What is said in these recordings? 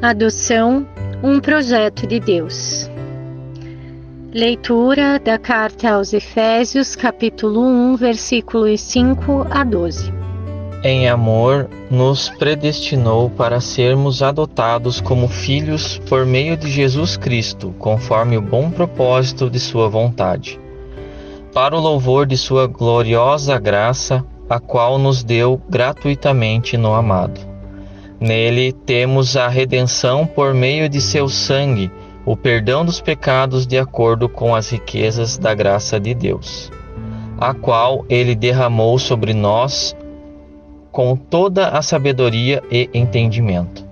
Adoção, um projeto de Deus. Leitura da carta aos Efésios, capítulo 1, versículos 5 a 12. Em amor, nos predestinou para sermos adotados como filhos por meio de Jesus Cristo, conforme o bom propósito de Sua vontade, para o louvor de Sua gloriosa graça, a qual nos deu gratuitamente no amado Nele temos a redenção por meio de seu sangue, o perdão dos pecados de acordo com as riquezas da graça de Deus, a qual ele derramou sobre nós com toda a sabedoria e entendimento.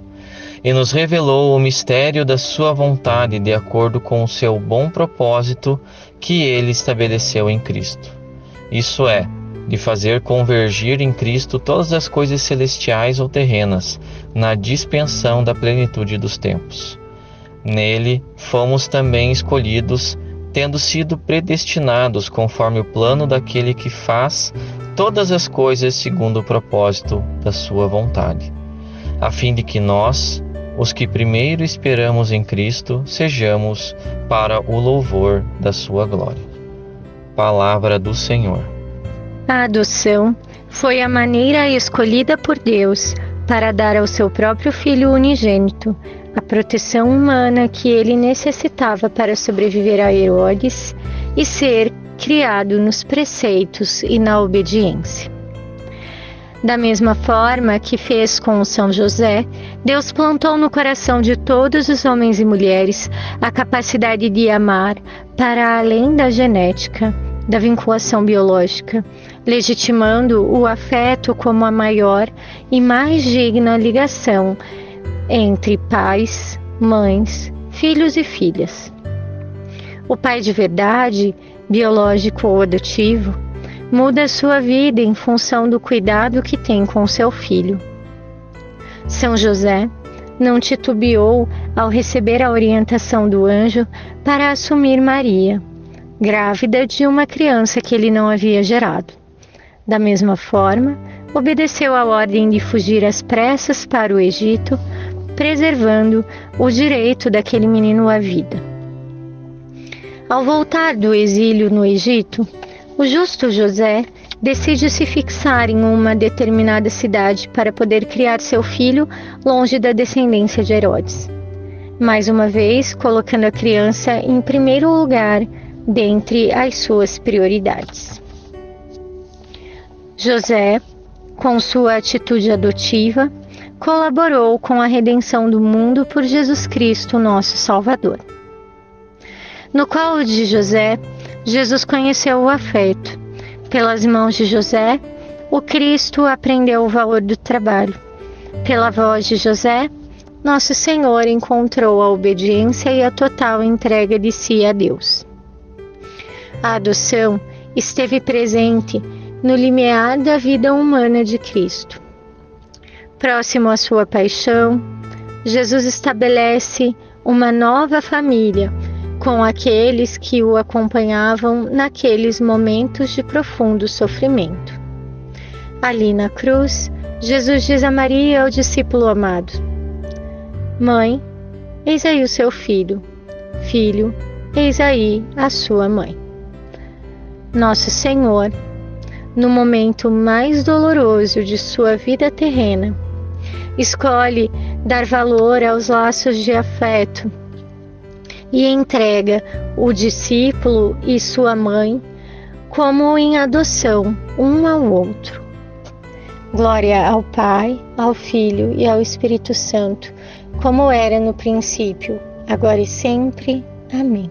E nos revelou o mistério da sua vontade de acordo com o seu bom propósito que ele estabeleceu em Cristo. Isso é, de fazer convergir em Cristo todas as coisas celestiais ou terrenas, na dispensão da plenitude dos tempos. Nele fomos também escolhidos, tendo sido predestinados conforme o plano daquele que faz todas as coisas segundo o propósito da sua vontade, a fim de que nós, os que primeiro esperamos em Cristo, sejamos para o louvor da sua glória. Palavra do Senhor. A adoção foi a maneira escolhida por Deus para dar ao seu próprio filho unigênito a proteção humana que ele necessitava para sobreviver a Herodes e ser criado nos preceitos e na obediência. Da mesma forma que fez com São José, Deus plantou no coração de todos os homens e mulheres a capacidade de amar para além da genética da vinculação biológica, legitimando o afeto como a maior e mais digna ligação entre pais, mães, filhos e filhas. O pai de verdade, biológico ou adotivo, muda sua vida em função do cuidado que tem com seu filho. São José não titubeou ao receber a orientação do anjo para assumir Maria grávida de uma criança que ele não havia gerado. Da mesma forma, obedeceu à ordem de fugir às pressas para o Egito, preservando o direito daquele menino à vida. Ao voltar do exílio no Egito, o justo José decide se fixar em uma determinada cidade para poder criar seu filho longe da descendência de Herodes. Mais uma vez, colocando a criança em primeiro lugar dentre as suas prioridades. José, com sua atitude adotiva, colaborou com a redenção do mundo por Jesus Cristo, nosso Salvador. No colo de José, Jesus conheceu o afeto. Pelas mãos de José, o Cristo aprendeu o valor do trabalho. Pela voz de José, nosso Senhor encontrou a obediência e a total entrega de si a Deus. A adoção esteve presente no limiar da vida humana de Cristo. Próximo à sua paixão, Jesus estabelece uma nova família com aqueles que o acompanhavam naqueles momentos de profundo sofrimento. Ali na cruz, Jesus diz a Maria, ao discípulo amado: Mãe, eis aí o seu filho. Filho, eis aí a sua mãe. Nosso Senhor, no momento mais doloroso de sua vida terrena, escolhe dar valor aos laços de afeto e entrega o discípulo e sua mãe como em adoção um ao outro. Glória ao Pai, ao Filho e ao Espírito Santo, como era no princípio, agora e sempre. Amém.